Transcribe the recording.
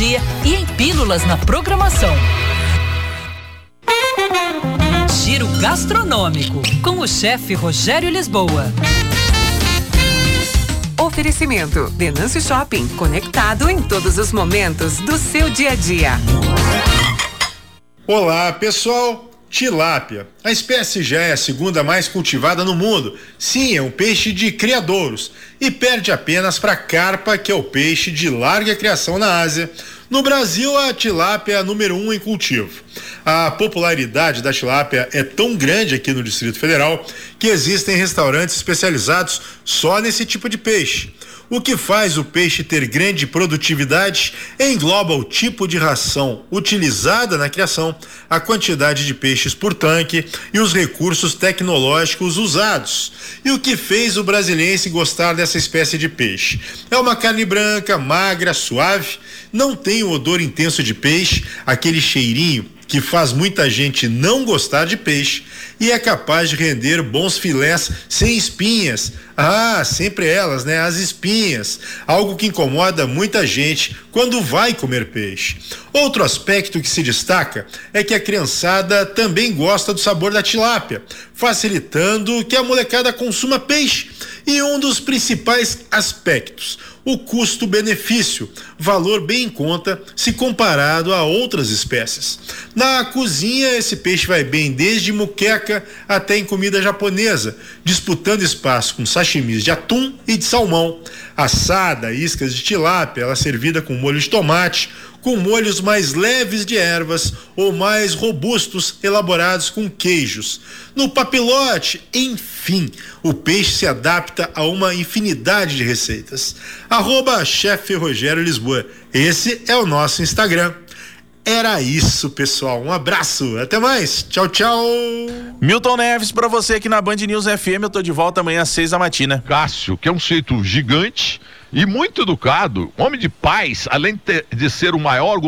dia e em pílulas na programação. Giro Gastronômico, com o chefe Rogério Lisboa. Oferecimento: Denâncio Shopping, conectado em todos os momentos do seu dia a dia. Olá, pessoal. Tilápia. A espécie já é a segunda mais cultivada no mundo. Sim, é um peixe de criadouros e perde apenas para a carpa, que é o peixe de larga criação na Ásia. No Brasil, a tilápia é a número um em cultivo. A popularidade da tilápia é tão grande aqui no Distrito Federal que existem restaurantes especializados só nesse tipo de peixe. O que faz o peixe ter grande produtividade engloba o tipo de ração utilizada na criação, a quantidade de peixes por tanque e os recursos tecnológicos usados. E o que fez o brasiliense gostar dessa espécie de peixe? É uma carne branca, magra, suave, não tem o odor intenso de peixe, aquele cheirinho que faz muita gente não gostar de peixe e é capaz de render bons filés sem espinhas. Ah, sempre elas, né? As espinhas. Algo que incomoda muita gente quando vai comer peixe. Outro aspecto que se destaca é que a criançada também gosta do sabor da tilápia, facilitando que a molecada consuma peixe. E um dos principais aspectos, o custo-benefício, valor bem em conta se comparado a outras espécies. Na cozinha, esse peixe vai bem desde muqueca até em comida japonesa, disputando espaço com sashimis de atum e de salmão. Assada, iscas de tilápia, ela é servida com molho de tomate, com molhos mais leves de ervas ou mais robustos elaborados com queijos. No papilote, enfim, o peixe se adapta a uma infinidade de receitas. Arroba chefe Rogério Lisboa. Esse é o nosso Instagram. Era isso, pessoal. Um abraço. Até mais. Tchau, tchau. Milton Neves, para você aqui na Band News FM. Eu tô de volta amanhã às seis da matina. Cássio, que é um sujeito gigante e muito educado, homem de paz, além de, ser o maior